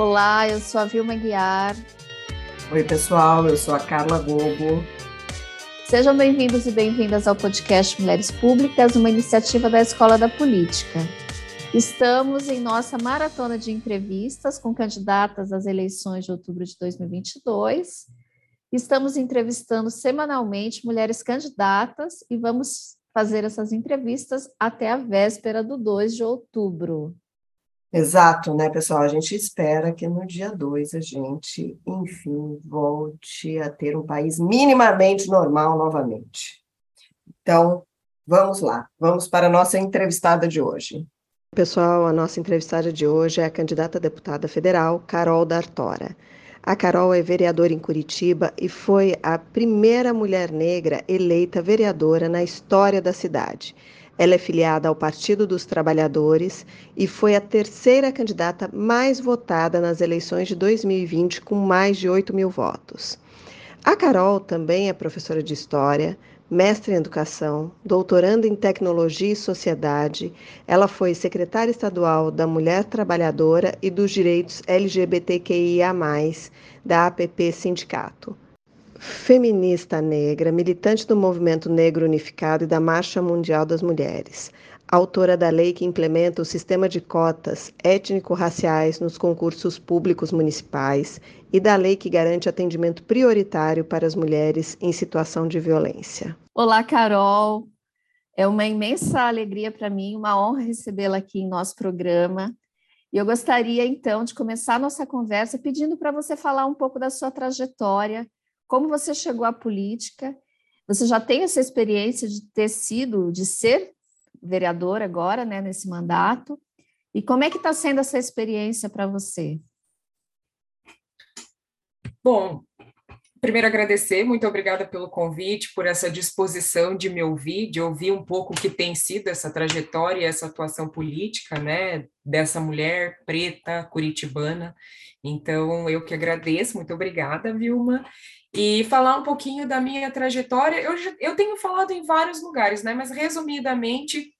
Olá, eu sou a Vilma Guiar. Oi, pessoal, eu sou a Carla Gobo. Sejam bem-vindos e bem-vindas ao podcast Mulheres Públicas, uma iniciativa da Escola da Política. Estamos em nossa maratona de entrevistas com candidatas às eleições de outubro de 2022. Estamos entrevistando semanalmente mulheres candidatas e vamos fazer essas entrevistas até a véspera do 2 de outubro. Exato, né, pessoal? A gente espera que no dia 2 a gente, enfim, volte a ter um país minimamente normal novamente. Então, vamos lá, vamos para a nossa entrevistada de hoje. Pessoal, a nossa entrevistada de hoje é a candidata a deputada federal Carol D'Artora. A Carol é vereadora em Curitiba e foi a primeira mulher negra eleita vereadora na história da cidade. Ela é filiada ao Partido dos Trabalhadores e foi a terceira candidata mais votada nas eleições de 2020, com mais de 8 mil votos. A Carol também é professora de História, mestre em Educação, doutoranda em Tecnologia e Sociedade. Ela foi secretária estadual da Mulher Trabalhadora e dos Direitos LGBTQIA, da APP Sindicato feminista negra, militante do Movimento Negro Unificado e da Marcha Mundial das Mulheres, autora da lei que implementa o sistema de cotas étnico-raciais nos concursos públicos municipais e da lei que garante atendimento prioritário para as mulheres em situação de violência. Olá, Carol. É uma imensa alegria para mim, uma honra recebê-la aqui em nosso programa. E eu gostaria, então, de começar nossa conversa pedindo para você falar um pouco da sua trajetória como você chegou à política? Você já tem essa experiência de ter sido, de ser vereador agora, né, nesse mandato? E como é que está sendo essa experiência para você? Bom, primeiro agradecer, muito obrigada pelo convite, por essa disposição de me ouvir, de ouvir um pouco o que tem sido essa trajetória, essa atuação política, né, dessa mulher preta curitibana. Então, eu que agradeço, muito obrigada, Vilma e falar um pouquinho da minha trajetória. Eu, eu tenho falado em vários lugares, né? Mas resumidamente,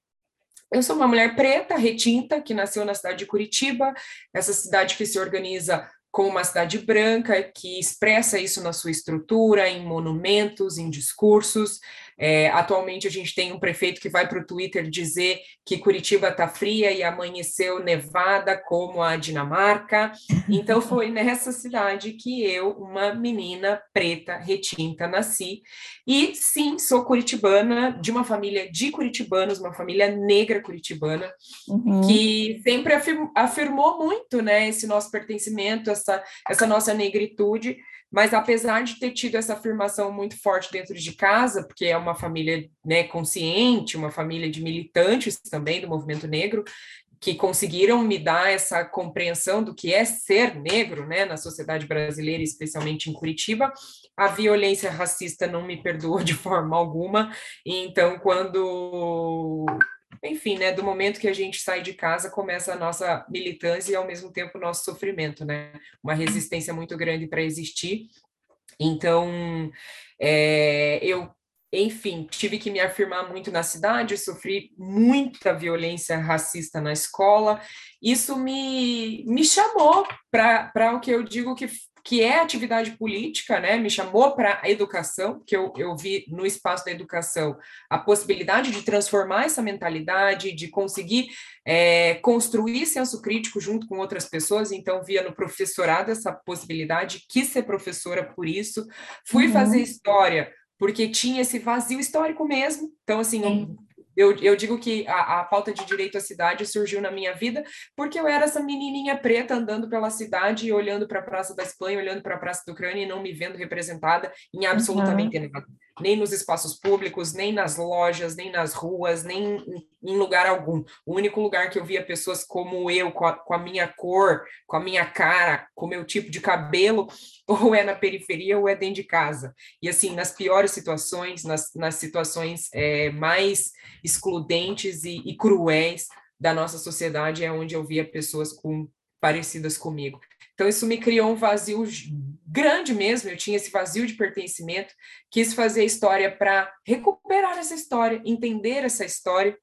eu sou uma mulher preta, retinta, que nasceu na cidade de Curitiba, essa cidade que se organiza como uma cidade branca, que expressa isso na sua estrutura, em monumentos, em discursos. É, atualmente a gente tem um prefeito que vai para o Twitter dizer que Curitiba está fria e amanheceu nevada como a Dinamarca. Então foi nessa cidade que eu, uma menina preta, retinta, nasci. E sim, sou curitibana, de uma família de curitibanos, uma família negra curitibana, uhum. que sempre afirmou muito né, esse nosso pertencimento, essa, essa nossa negritude. Mas apesar de ter tido essa afirmação muito forte dentro de casa, porque é uma família né, consciente, uma família de militantes também do movimento negro, que conseguiram me dar essa compreensão do que é ser negro, né, na sociedade brasileira, especialmente em Curitiba, a violência racista não me perdoa de forma alguma. Então, quando enfim, né, do momento que a gente sai de casa, começa a nossa militância e ao mesmo tempo o nosso sofrimento, né? Uma resistência muito grande para existir. Então, é, eu, enfim, tive que me afirmar muito na cidade, sofri muita violência racista na escola. Isso me, me chamou para o que eu digo que que é atividade política, né? Me chamou para a educação, que eu, eu vi no espaço da educação a possibilidade de transformar essa mentalidade, de conseguir é, construir senso crítico junto com outras pessoas. Então, via no professorado essa possibilidade, quis ser professora por isso, fui uhum. fazer história porque tinha esse vazio histórico mesmo. Então, assim, eu, eu digo que a, a pauta de direito à cidade surgiu na minha vida porque eu era essa menininha preta andando pela cidade e olhando para a Praça da Espanha, olhando para a Praça da Ucrânia e não me vendo representada em absolutamente uhum. nada nem nos espaços públicos, nem nas lojas, nem nas ruas, nem em lugar algum. O único lugar que eu via pessoas como eu, com a, com a minha cor, com a minha cara, com o meu tipo de cabelo, ou é na periferia ou é dentro de casa. E assim, nas piores situações, nas, nas situações é, mais excludentes e, e cruéis da nossa sociedade, é onde eu via pessoas com parecidas comigo. Então, isso me criou um vazio grande mesmo. Eu tinha esse vazio de pertencimento, quis fazer história para recuperar essa história, entender essa história.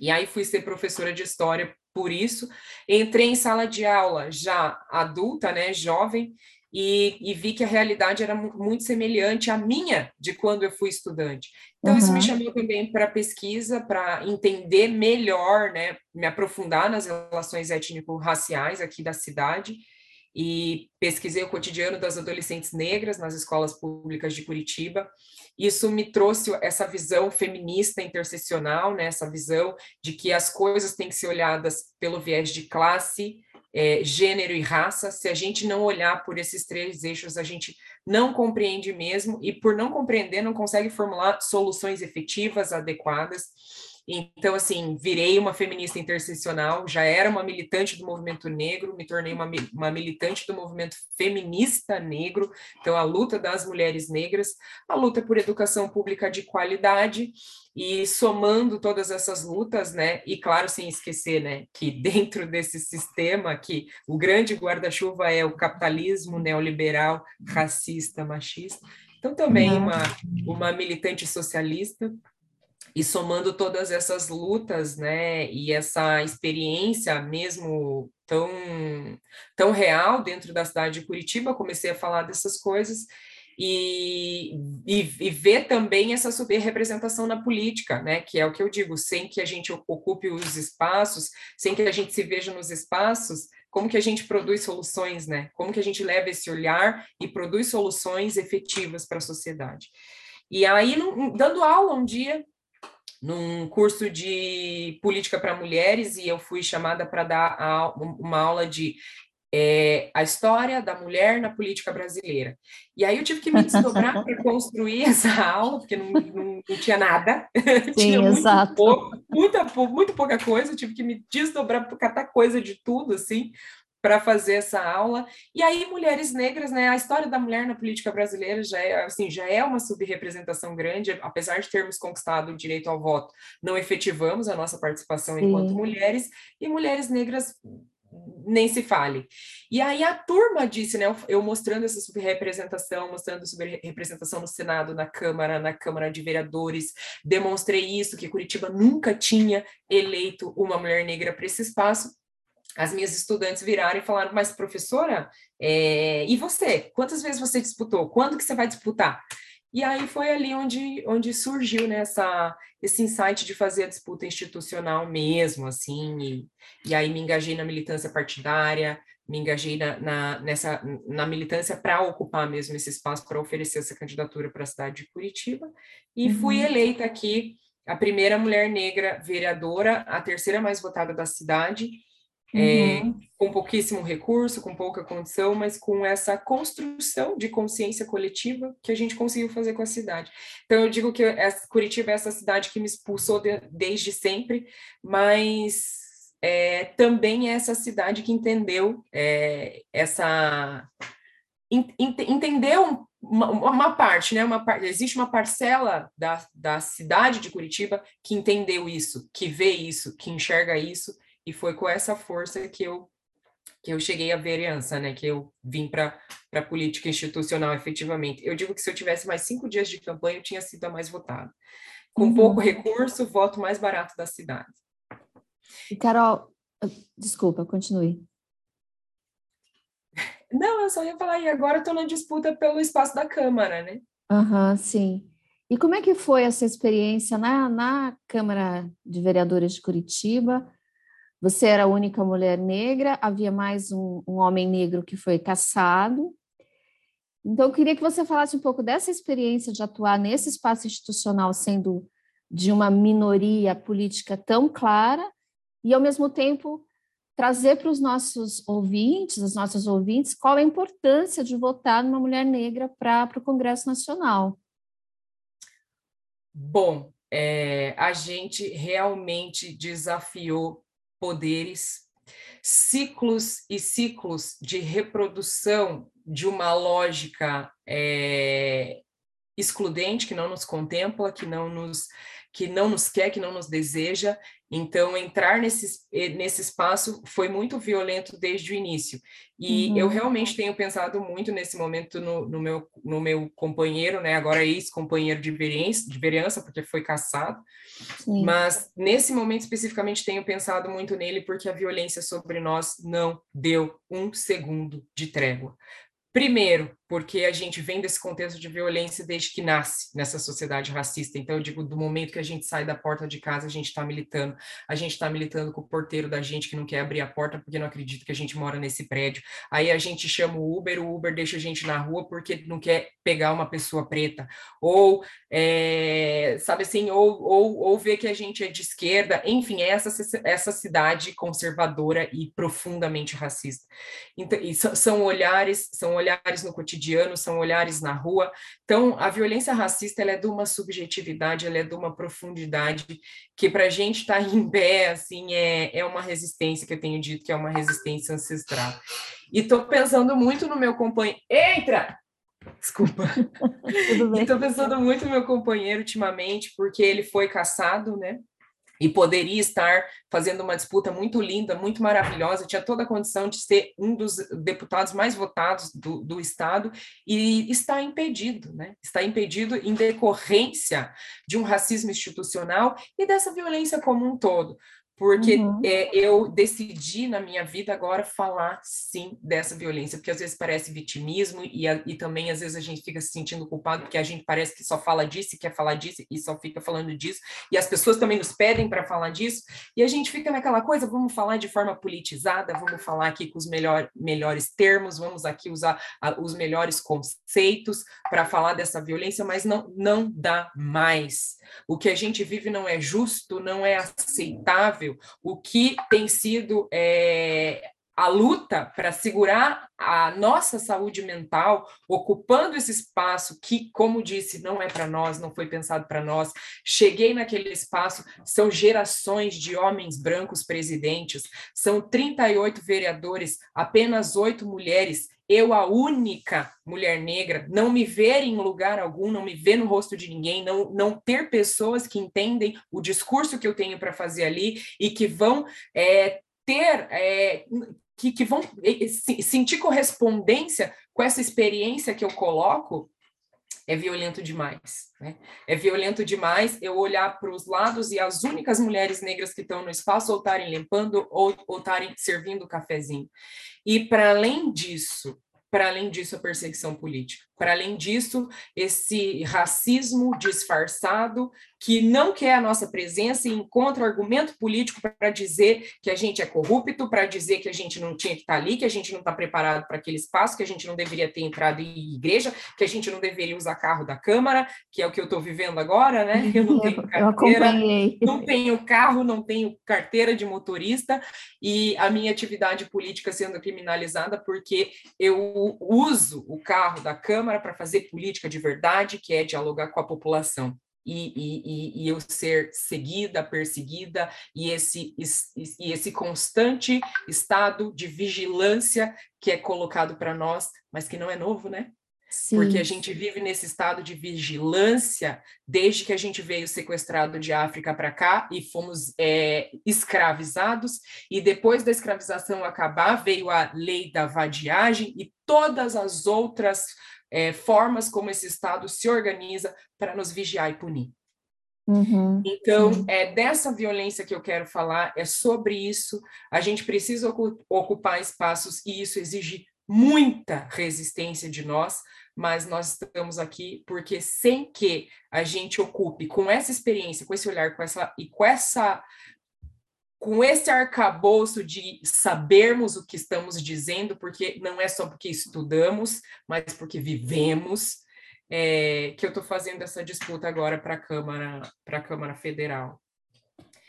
E aí fui ser professora de história por isso. Entrei em sala de aula já adulta, né, jovem, e, e, vi que a realidade era muito semelhante à minha de quando eu fui estudante. Então, uhum. isso me chamou também para pesquisa, para entender melhor, né, me aprofundar nas relações étnico-raciais aqui da cidade, e pesquisei o cotidiano das adolescentes negras nas escolas públicas de Curitiba. Isso me trouxe essa visão feminista interseccional, né, essa visão de que as coisas têm que ser olhadas pelo viés de classe, é, gênero e raça. Se a gente não olhar por esses três eixos, a gente não compreende mesmo, e por não compreender, não consegue formular soluções efetivas, adequadas. Então, assim, virei uma feminista interseccional, já era uma militante do movimento negro, me tornei uma, uma militante do movimento feminista negro, então a luta das mulheres negras, a luta por educação pública de qualidade, e somando todas essas lutas, né, e claro, sem esquecer, né, que dentro desse sistema que o grande guarda-chuva é o capitalismo neoliberal, racista, machista, então também uma, uma militante socialista, e somando todas essas lutas, né, e essa experiência mesmo tão, tão real dentro da cidade de Curitiba, comecei a falar dessas coisas e, e, e ver também essa subrepresentação na política, né, que é o que eu digo, sem que a gente ocupe os espaços, sem que a gente se veja nos espaços, como que a gente produz soluções, né? Como que a gente leva esse olhar e produz soluções efetivas para a sociedade. E aí, dando aula um dia, num curso de política para mulheres e eu fui chamada para dar uma aula de é, a história da mulher na política brasileira. E aí eu tive que me desdobrar para construir essa aula, porque não, não, não tinha nada. Sim, tinha muito exato. Pouco, muita, muito pouca coisa, eu tive que me desdobrar para catar coisa de tudo, assim, para fazer essa aula. E aí, mulheres negras, né? A história da mulher na política brasileira já é, assim, já é uma subrepresentação grande, apesar de termos conquistado o direito ao voto, não efetivamos a nossa participação Sim. enquanto mulheres, e mulheres negras nem se fale. E aí a turma disse, né, eu mostrando essa subrepresentação, mostrando subrepresentação no Senado, na Câmara, na Câmara de Vereadores, demonstrei isso, que Curitiba nunca tinha eleito uma mulher negra para esse espaço, as minhas estudantes viraram e falaram, mas professora, é, e você? Quantas vezes você disputou? Quando que você vai disputar? E aí foi ali onde, onde surgiu né, essa, esse insight de fazer a disputa institucional mesmo, assim, e, e aí me engajei na militância partidária, me engajei na, na, nessa, na militância para ocupar mesmo esse espaço, para oferecer essa candidatura para a cidade de Curitiba, e uhum. fui eleita aqui a primeira mulher negra vereadora, a terceira mais votada da cidade, é, uhum. com pouquíssimo recurso, com pouca condição, mas com essa construção de consciência coletiva que a gente conseguiu fazer com a cidade. Então, eu digo que essa, Curitiba é essa cidade que me expulsou de, desde sempre, mas é, também é essa cidade que entendeu é, essa. In, entendeu uma, uma, parte, né? Uma, existe uma parcela da, da cidade de Curitiba que entendeu isso, que vê isso, que enxerga isso e foi com essa força que eu que eu cheguei à vereança, né? Que eu vim para a política institucional efetivamente. Eu digo que se eu tivesse mais cinco dias de campanha, eu tinha sido a mais votada. Com uhum. pouco recurso, voto mais barato da cidade. E Carol, ah, desculpa, continue. Não, eu só ia falar, e agora estou na disputa pelo espaço da Câmara, né? Aham, uhum, sim. E como é que foi essa experiência na, na Câmara de Vereadores de Curitiba? Você era a única mulher negra, havia mais um, um homem negro que foi caçado. Então, eu queria que você falasse um pouco dessa experiência de atuar nesse espaço institucional, sendo de uma minoria política tão clara, e, ao mesmo tempo, trazer para os nossos ouvintes, as nossas ouvintes, qual a importância de votar numa mulher negra para o Congresso Nacional. Bom, é, a gente realmente desafiou poderes, ciclos e ciclos de reprodução de uma lógica é, excludente, que não nos contempla, que não nos que não nos quer, que não nos deseja. Então, entrar nesse, nesse espaço foi muito violento desde o início. E uhum. eu realmente tenho pensado muito nesse momento no, no, meu, no meu companheiro, né? Agora ex-companheiro de vereança, de vereança, porque foi caçado. Sim. Mas nesse momento especificamente tenho pensado muito nele porque a violência sobre nós não deu um segundo de trégua. Primeiro, porque a gente vem desse contexto de violência desde que nasce nessa sociedade racista. Então, eu digo, do momento que a gente sai da porta de casa, a gente está militando. A gente está militando com o porteiro da gente que não quer abrir a porta porque não acredita que a gente mora nesse prédio. Aí a gente chama o Uber, o Uber deixa a gente na rua porque não quer pegar uma pessoa preta. Ou, é, sabe assim, ou, ou, ou ver que a gente é de esquerda. Enfim, é essa, essa cidade conservadora e profundamente racista. Então, e são olhares, são olhares no cotidiano cotidiano, são olhares na rua. Então, a violência racista ela é de uma subjetividade, ela é de uma profundidade que para a gente estar tá em pé, assim, é, é uma resistência que eu tenho dito que é uma resistência ancestral. E estou pensando muito no meu companheiro. Entra! Desculpa. Estou pensando muito no meu companheiro ultimamente, porque ele foi caçado, né? E poderia estar fazendo uma disputa muito linda, muito maravilhosa, tinha toda a condição de ser um dos deputados mais votados do, do Estado e está impedido, né? Está impedido em decorrência de um racismo institucional e dessa violência como um todo porque uhum. é, eu decidi na minha vida agora falar sim dessa violência, porque às vezes parece vitimismo e, a, e também às vezes a gente fica se sentindo culpado porque a gente parece que só fala disso e quer falar disso e só fica falando disso, e as pessoas também nos pedem para falar disso, e a gente fica naquela coisa, vamos falar de forma politizada, vamos falar aqui com os melhor, melhores termos, vamos aqui usar a, os melhores conceitos para falar dessa violência, mas não, não dá mais. O que a gente vive não é justo, não é aceitável o que tem sido é, a luta para segurar a nossa saúde mental, ocupando esse espaço que, como disse, não é para nós, não foi pensado para nós. Cheguei naquele espaço, são gerações de homens brancos presidentes, são 38 vereadores, apenas oito mulheres. Eu, a única mulher negra, não me ver em lugar algum, não me ver no rosto de ninguém, não, não ter pessoas que entendem o discurso que eu tenho para fazer ali e que vão é, ter é, que, que vão sentir correspondência com essa experiência que eu coloco, é violento demais. Né? É violento demais eu olhar para os lados e as únicas mulheres negras que estão no espaço ou estarem limpando ou estarem servindo o cafezinho. E para além disso, para além disso, a perseguição política. Para além disso, esse racismo disfarçado que não quer a nossa presença e encontra argumento político para dizer que a gente é corrupto, para dizer que a gente não tinha que estar tá ali, que a gente não está preparado para aquele espaço, que a gente não deveria ter entrado em igreja, que a gente não deveria usar carro da Câmara, que é o que eu estou vivendo agora, né? Eu não tenho carteira, não tenho carro, não tenho carteira de motorista e a minha atividade política sendo criminalizada porque eu uso o carro da Câmara Câmara para fazer política de verdade, que é dialogar com a população. E, e, e, eu ser seguida, perseguida, e esse, e esse constante estado de vigilância que é colocado para nós, mas que não é novo, né? Sim. Porque a gente vive nesse estado de vigilância desde que a gente veio sequestrado de África para cá e fomos é, escravizados, e depois da escravização acabar, veio a lei da vadiagem e todas as outras é, formas como esse Estado se organiza para nos vigiar e punir. Uhum, então, sim. é dessa violência que eu quero falar, é sobre isso. A gente precisa ocupar espaços e isso exige muita resistência de nós, mas nós estamos aqui porque sem que a gente ocupe com essa experiência, com esse olhar, com essa e com essa com esse arcabouço de sabermos o que estamos dizendo, porque não é só porque estudamos, mas porque vivemos, é, que eu estou fazendo essa disputa agora para a Câmara, para a Câmara Federal.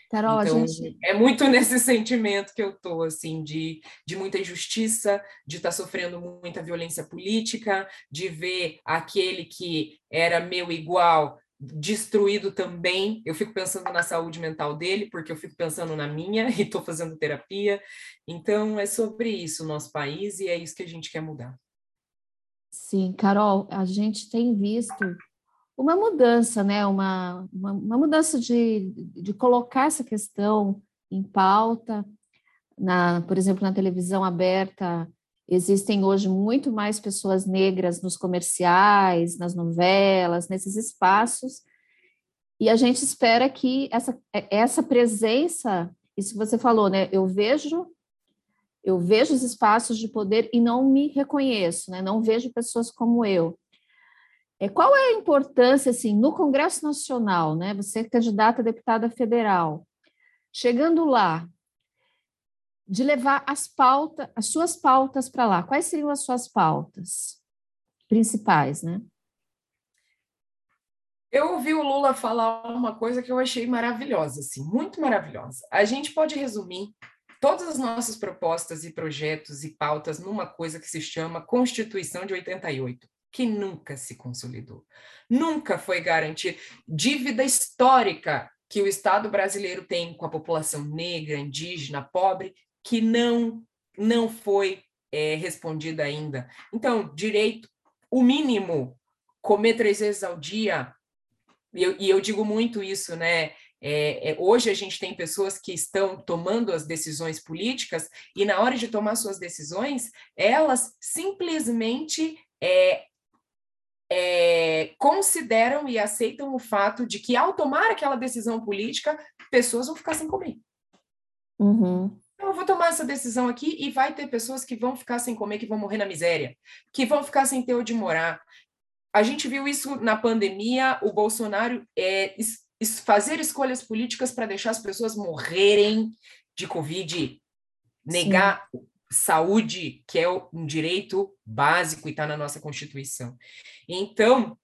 Carol, então, gente... é muito nesse sentimento que eu estou, assim, de, de muita injustiça, de estar tá sofrendo muita violência política, de ver aquele que era meu igual destruído também. Eu fico pensando na saúde mental dele, porque eu fico pensando na minha e estou fazendo terapia. Então, é sobre isso o nosso país e é isso que a gente quer mudar. Sim, Carol, a gente tem visto uma mudança, né? uma, uma, uma mudança de, de colocar essa questão em pauta. Na, por exemplo, na televisão aberta, existem hoje muito mais pessoas negras nos comerciais, nas novelas, nesses espaços, e a gente espera que essa, essa presença, isso que você falou, né? Eu vejo eu vejo os espaços de poder e não me reconheço, né? Não vejo pessoas como eu. É, qual é a importância, assim, no Congresso Nacional, né? Você é candidata a deputada federal, chegando lá, de levar as pautas, as suas pautas para lá. Quais seriam as suas pautas principais, né? Eu ouvi o Lula falar uma coisa que eu achei maravilhosa, assim, muito maravilhosa. A gente pode resumir todas as nossas propostas e projetos e pautas numa coisa que se chama Constituição de 88 que nunca se consolidou. Nunca foi garantir dívida histórica que o Estado brasileiro tem com a população negra, indígena, pobre, que não não foi é, respondida ainda. Então, direito, o mínimo, comer três vezes ao dia, e eu, e eu digo muito isso, né? É, é, hoje a gente tem pessoas que estão tomando as decisões políticas e na hora de tomar suas decisões, elas simplesmente é, é, consideram e aceitam o fato de que, ao tomar aquela decisão política, pessoas vão ficar sem comer. Uhum. Então, eu vou tomar essa decisão aqui e vai ter pessoas que vão ficar sem comer, que vão morrer na miséria, que vão ficar sem ter onde morar. A gente viu isso na pandemia, o Bolsonaro é, es, fazer escolhas políticas para deixar as pessoas morrerem de Covid, negar Sim saúde, que é um direito básico e está na nossa Constituição. Então,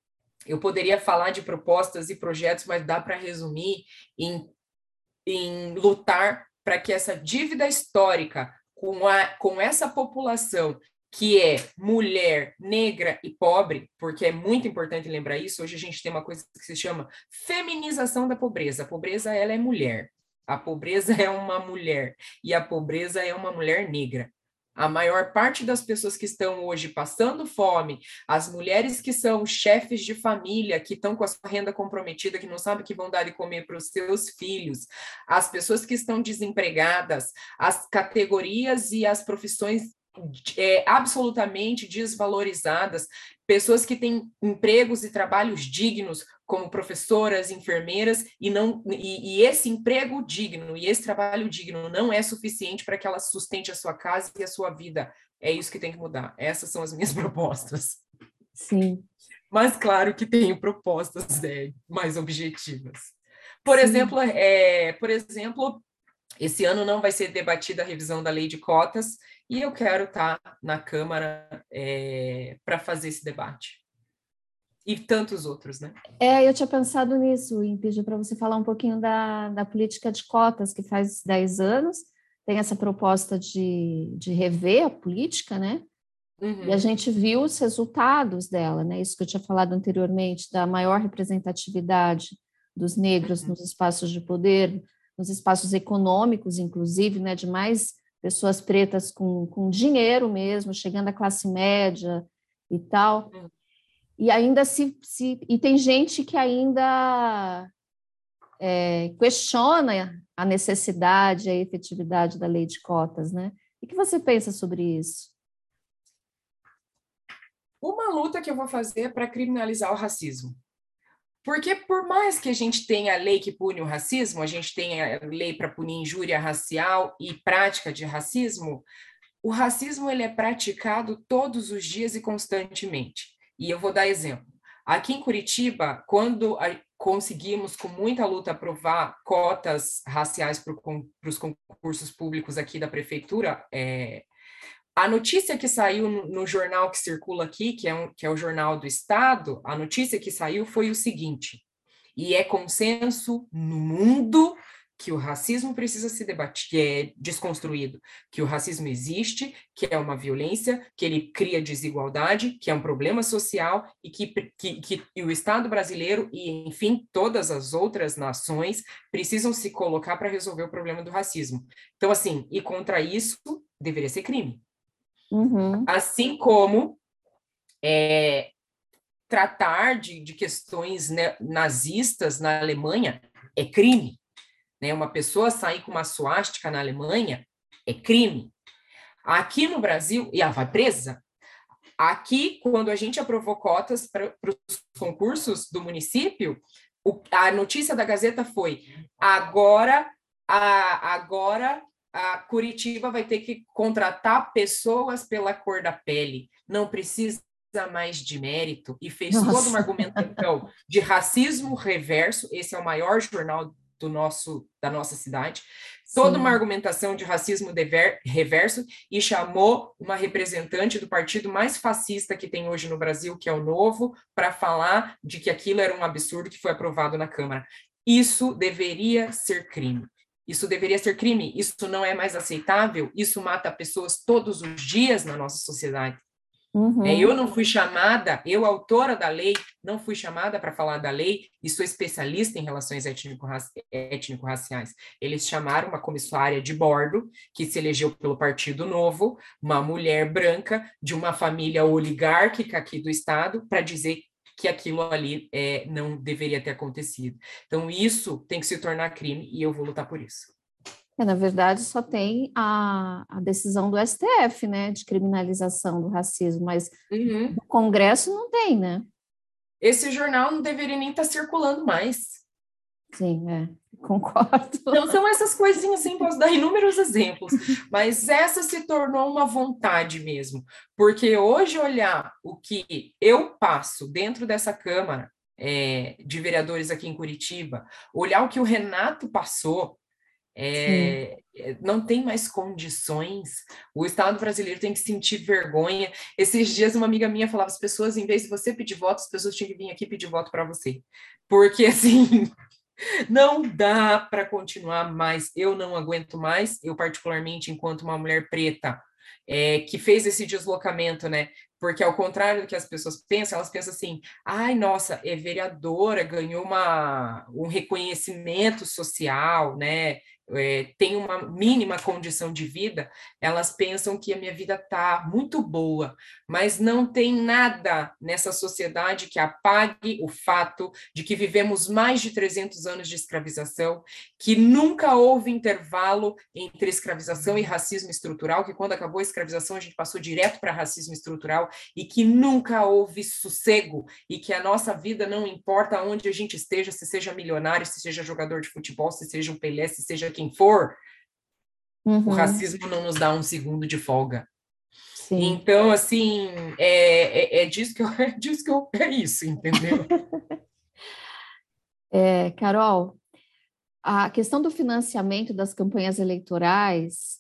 eu poderia falar de propostas e projetos, mas dá para resumir em, em lutar para que essa dívida histórica com, a, com essa população que é mulher, negra e pobre, porque é muito importante lembrar isso. Hoje a gente tem uma coisa que se chama feminização da pobreza. A pobreza ela é mulher. A pobreza é uma mulher e a pobreza é uma mulher negra. A maior parte das pessoas que estão hoje passando fome, as mulheres que são chefes de família, que estão com a sua renda comprometida, que não sabem que vão dar de comer para os seus filhos, as pessoas que estão desempregadas, as categorias e as profissões é, absolutamente desvalorizadas, pessoas que têm empregos e trabalhos dignos, como professoras, enfermeiras, e, não, e, e, esse emprego digno e esse trabalho digno não é suficiente para que ela sustente a sua casa e a sua vida. É isso que tem que mudar. Essas são as minhas propostas. Sim. Mas claro que tenho propostas é, mais objetivas. Por Sim. exemplo, é, por exemplo, esse ano não vai ser debatida a revisão da lei de cotas e eu quero estar na Câmara é, para fazer esse debate e tantos outros, né? É, eu tinha pensado nisso, em pedir para você falar um pouquinho da, da política de cotas, que faz 10 anos, tem essa proposta de, de rever a política, né? Uhum. E a gente viu os resultados dela, né? Isso que eu tinha falado anteriormente, da maior representatividade dos negros uhum. nos espaços de poder, nos espaços econômicos, inclusive, né? De mais pessoas pretas com, com dinheiro mesmo, chegando à classe média e tal. Uhum e ainda se, se e tem gente que ainda é, questiona a necessidade, a efetividade da lei de cotas, né? O que você pensa sobre isso? Uma luta que eu vou fazer para criminalizar o racismo. Porque por mais que a gente tenha a lei que pune o racismo, a gente tenha a lei para punir injúria racial e prática de racismo, o racismo ele é praticado todos os dias e constantemente. E eu vou dar exemplo. Aqui em Curitiba, quando conseguimos, com muita luta, aprovar cotas raciais para os concursos públicos aqui da prefeitura, é, a notícia que saiu no, jornal que circula aqui, que é, um, que é o Jornal do Estado, a notícia que saiu foi o seguinte, e é consenso no mundo que o racismo precisa ser debatido, é desconstruído, que o racismo existe, que é uma violência, que ele cria desigualdade, que é um problema social e que, que, que e o Estado brasileiro e, enfim, todas as outras nações precisam se colocar para resolver o problema do racismo. Então, assim, e contra isso deveria ser crime. Uhum. Assim como é, tratar de, de questões né, nazistas na Alemanha é crime. Né? Uma pessoa sair com uma suástica na Alemanha é crime. Aqui no Brasil, e ela vai presa. Aqui, quando a gente aprovou cotas para os concursos do município, o, a notícia da Gazeta foi: agora, a, agora a Curitiba vai ter que contratar pessoas pela cor da pele. Não precisa mais de mérito e fez Nossa. toda uma argumentação de racismo reverso. Esse é o maior jornal do nosso da nossa cidade toda Sim. uma argumentação de racismo dever, reverso e chamou uma representante do partido mais fascista que tem hoje no Brasil, que é o Novo, para falar de que aquilo era um absurdo que foi aprovado na Câmara. Isso deveria ser crime. Isso deveria ser crime. Isso não é mais aceitável. Isso mata pessoas todos os dias na nossa sociedade. Uhum. É, eu não fui chamada, eu, autora da lei, não fui chamada para falar da lei e sou especialista em relações étnico-raciais. Eles chamaram uma comissária de bordo, que se elegeu pelo Partido Novo, uma mulher branca de uma família oligárquica aqui do Estado, para dizer que aquilo ali é, não deveria ter acontecido. Então, isso tem que se tornar crime e eu vou lutar por isso. É, na verdade, só tem a, a, decisão do STF, né, de criminalização do racismo, mas uhum. o Congresso não tem, né? Esse jornal não deveria nem estar tá circulando mais. Sim, é, concordo. Então, são essas coisinhas, assim, posso dar inúmeros exemplos, mas essa se tornou uma vontade mesmo, porque hoje olhar o que eu passo dentro dessa Câmara é, de Vereadores aqui em Curitiba, olhar o que o Renato passou, é, não tem mais condições. O Estado brasileiro tem que sentir vergonha. Esses dias, uma amiga minha falava: as pessoas, em vez de você pedir voto, as pessoas tinham que vir aqui pedir voto para você. Porque, assim, não dá para continuar mais. Eu não aguento mais. Eu, particularmente, enquanto uma mulher preta, é, que fez esse deslocamento, né? Porque, ao contrário do que as pessoas pensam, elas pensam assim: ai, nossa, é vereadora, ganhou uma, um reconhecimento social, né? É, têm uma mínima condição de vida, elas pensam que a minha vida está muito boa, mas não tem nada nessa sociedade que apague o fato de que vivemos mais de 300 anos de escravização, que nunca houve intervalo entre escravização e racismo estrutural, que quando acabou a escravização a gente passou direto para racismo estrutural e que nunca houve sossego e que a nossa vida não importa onde a gente esteja, se seja milionário, se seja jogador de futebol, se seja um Pelé, se seja quem for, uhum. o racismo não nos dá um segundo de folga. Sim. Então, assim, é, é, é, disso que eu, é disso que eu, é isso, entendeu? é, Carol, a questão do financiamento das campanhas eleitorais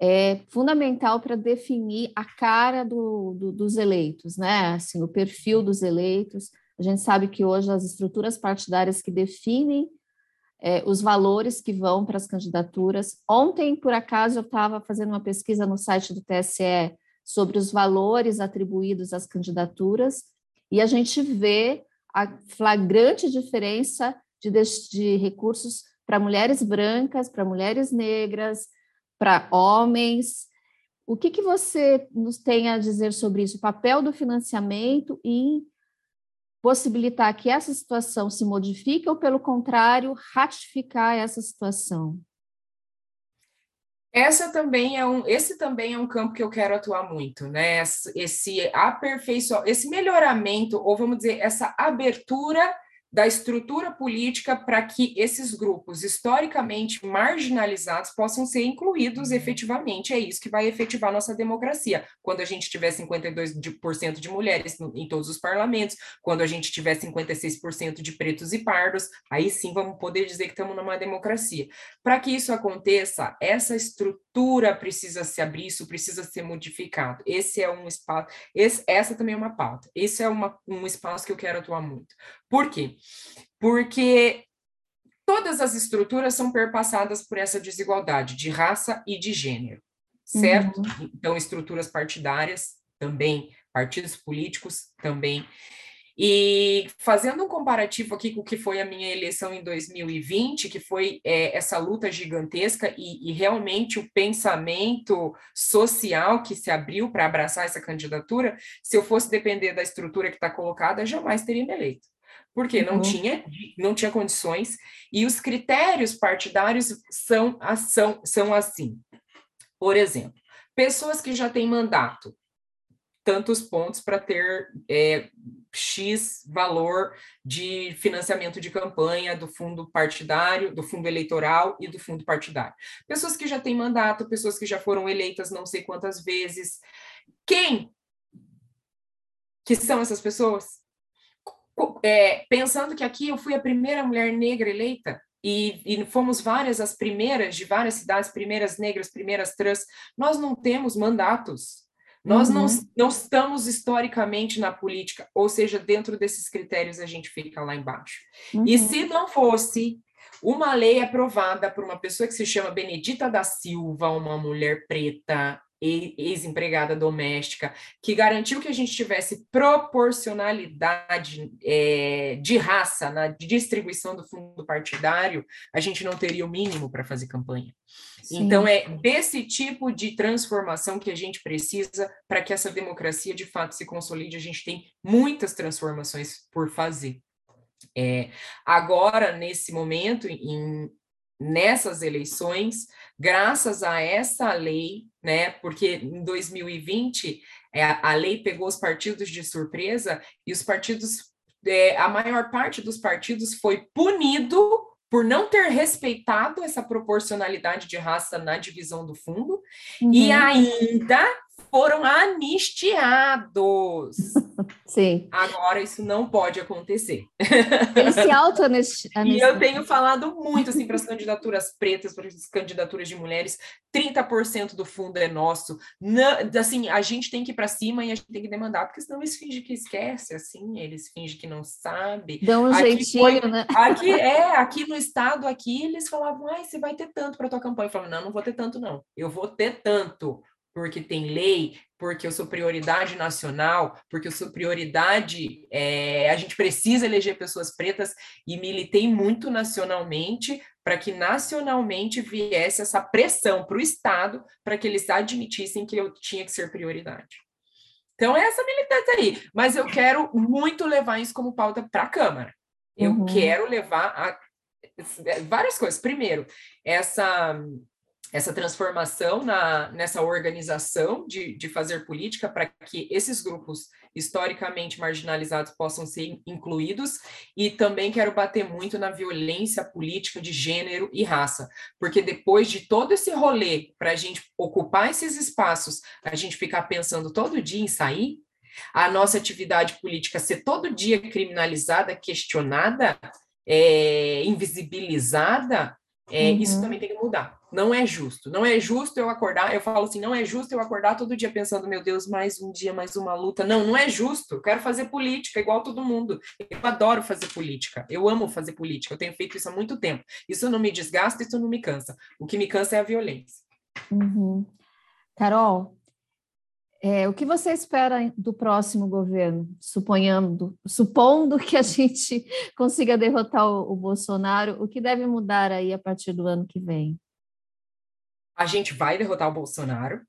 é fundamental para definir a cara do, do, dos eleitos, né? Assim, o perfil dos eleitos. A gente sabe que hoje as estruturas partidárias que definem é, os valores que vão para as candidaturas. Ontem, por acaso, eu estava fazendo uma pesquisa no site do TSE sobre os valores atribuídos às candidaturas, e a gente vê a flagrante diferença de, de recursos para mulheres brancas, para mulheres negras, para homens. O que, que você nos tem a dizer sobre isso? O papel do financiamento em possibilitar que essa situação se modifique ou, pelo contrário, ratificar essa situação? Essa também é um, esse também é um campo que eu quero atuar muito, né? Esse aperfeiçoamento, esse melhoramento, ou vamos dizer, essa abertura da estrutura política para que esses grupos historicamente marginalizados possam ser incluídos uhum. efetivamente. É isso que vai efetivar nossa democracia. Quando a gente tiver 52% de mulheres em todos os parlamentos, quando a gente tiver 56% de pretos e pardos, aí sim vamos poder dizer que estamos numa democracia. Para que isso aconteça, essa estrutura precisa se abrir, isso precisa ser modificado. Esse é um espaço, esse, essa também é uma pauta. Esse é uma, um espaço que eu quero atuar muito. Por quê? Porque todas as estruturas são perpassadas por essa desigualdade de raça e de gênero, certo? Uhum. Então, estruturas partidárias também, partidos políticos também. E fazendo um comparativo aqui com o que foi a minha eleição em 2020, que foi é, essa luta gigantesca e, e, realmente o pensamento social que se abriu para abraçar essa candidatura, se eu fosse depender da estrutura que está colocada, jamais teria me eleito. Porque não, uhum. tinha, não tinha condições, e os critérios partidários são, são, são assim. Por exemplo, pessoas que já têm mandato, tantos pontos para ter é, X valor de financiamento de campanha do fundo partidário, do fundo eleitoral e do fundo partidário. Pessoas que já têm mandato, pessoas que já foram eleitas não sei quantas vezes. Quem que são essas pessoas? É, pensando que aqui eu fui a primeira mulher negra eleita, e, e, fomos várias as primeiras de várias cidades, primeiras negras, primeiras trans, nós não temos mandatos. Nós uhum. não, não estamos historicamente na política, ou seja, dentro desses critérios a gente fica lá embaixo. Uhum. E se não fosse uma lei aprovada por uma pessoa que se chama Benedita da Silva, uma mulher preta, ex-empregada doméstica, que garantiu que a gente tivesse proporcionalidade é, de raça na distribuição do fundo partidário, a gente não teria o mínimo para fazer campanha. Sim. Então, é desse tipo de transformação que a gente precisa para que essa democracia de fato se consolide. A gente tem muitas transformações por fazer. É, agora, nesse momento, em, nessas eleições, graças a essa lei, né? Porque em 2020 é, a lei pegou os partidos de surpresa e os partidos, é, a maior parte dos partidos foi punido por não ter respeitado essa proporcionalidade de raça na divisão do fundo uhum. e ainda foram anistiados. Sim. Agora isso não pode acontecer. Eles se auto E eu tenho falado muito assim para as candidaturas pretas, para as candidaturas de mulheres, 30% do fundo é nosso. Não, assim, a gente tem que ir para cima e a gente tem que demandar, porque senão eles fingem que esquece, assim, eles fingem que não sabe. Dão um aqui jeitinho, foi, né? Aqui é, aqui no estado aqui eles falavam: "Ai, você vai ter tanto para tua campanha". Eu falava: "Não, não vou ter tanto não. Eu vou ter tanto porque tem lei, porque eu sou prioridade nacional, porque eu sou prioridade, é, a gente precisa eleger pessoas pretas e militei muito nacionalmente para que nacionalmente viesse essa pressão para o Estado para que eles admitissem que eu tinha que ser prioridade. Então, é essa militância aí. Mas eu quero muito levar isso como pauta para a Câmara. Eu uhum. quero levar a, várias coisas. Primeiro, essa essa transformação na, nessa organização de, de fazer política para que esses grupos historicamente marginalizados possam ser incluídos. E também quero bater muito na violência política de gênero e raça, porque depois de todo esse rolê para a gente ocupar esses espaços, a gente ficar pensando todo dia em sair, a nossa atividade política ser todo dia criminalizada, questionada, é, invisibilizada, é, uhum. Isso também tem que mudar. Não é justo. Não é justo eu acordar. Eu falo assim, não é justo eu acordar todo dia pensando, meu Deus, mais um dia, mais uma luta. Não, não é justo. Eu quero fazer política igual todo mundo. Eu adoro fazer política. Eu amo fazer política. Eu tenho feito isso há muito tempo. Isso não me desgasta, isso não me cansa. O que me cansa é a violência. Uhum. Carol, é, o que você espera do próximo governo, suponhando, supondo que a gente consiga derrotar o, o, Bolsonaro, o que deve mudar aí a partir do ano que vem? A gente vai derrotar o Bolsonaro,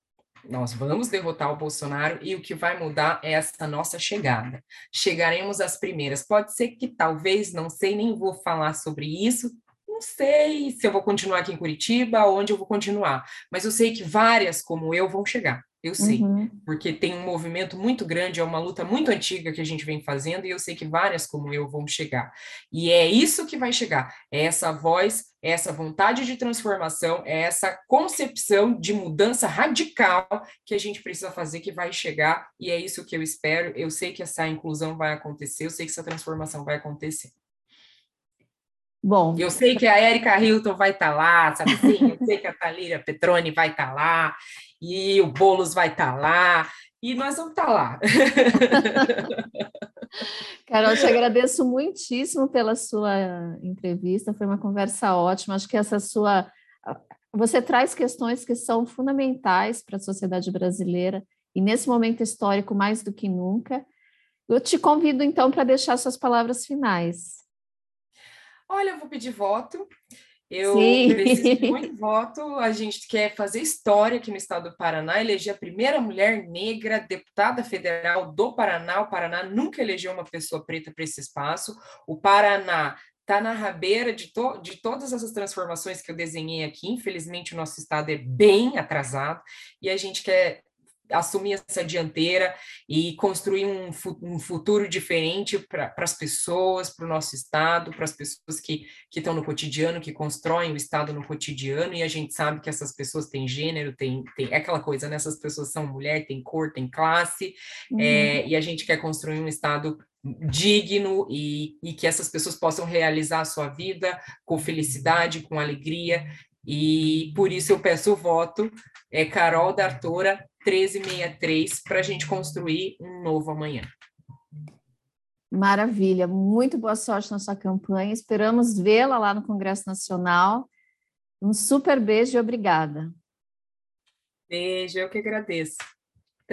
nós vamos derrotar o Bolsonaro e o que vai mudar é essa nossa chegada. Chegaremos às primeiras. Pode ser que talvez, não sei, nem vou falar sobre isso, não sei se eu vou continuar aqui em Curitiba, onde eu vou continuar, mas eu sei que várias como eu vão chegar. Eu sei, uhum. porque tem um movimento muito grande, é uma luta muito antiga que a gente vem fazendo, e eu sei que várias como eu vão chegar. E é isso que vai chegar, é essa voz, é essa vontade de transformação, é essa concepção de mudança radical que a gente precisa fazer, que vai chegar, e é isso que eu espero. Eu sei que essa inclusão vai acontecer, eu sei que essa transformação vai acontecer. Bom. Eu sei que a Erika Hilton vai estar tá lá, sabe assim? Eu sei que a Thalíria Petroni vai estar tá lá, e o Boulos vai estar tá lá, e nós vamos estar tá lá. Carol, te agradeço muitíssimo pela sua entrevista, foi uma conversa ótima. Acho que essa sua. Você traz questões que são fundamentais para a sociedade brasileira, e nesse momento histórico, mais do que nunca. Eu te convido, então, para deixar suas palavras finais. Olha, eu vou pedir voto. Eu Sim. preciso de muito voto. A gente quer fazer história aqui no estado do Paraná, eleger a primeira mulher negra deputada federal do Paraná. O Paraná nunca elegeu uma pessoa preta para esse espaço. O Paraná está na rabeira de, to de todas essas transformações que eu desenhei aqui. Infelizmente, o nosso estado é bem atrasado e a gente quer assumir essa dianteira e construir um, um futuro diferente para as pessoas, para o nosso Estado, para as pessoas que, estão no cotidiano, que constroem o Estado no cotidiano, e a gente sabe que essas pessoas têm gênero, tem, tem é aquela coisa, né? Essas pessoas são mulher, tem cor, tem classe, uhum. é, e a gente quer construir um Estado digno e, e que essas pessoas possam realizar a sua vida com felicidade, com alegria, e por isso eu peço o voto, é Carol D'Artora, 1363 para a gente construir um novo amanhã. Maravilha, muito boa sorte na sua campanha. Esperamos vê-la lá no Congresso Nacional. Um super beijo e obrigada. Beijo, eu que agradeço.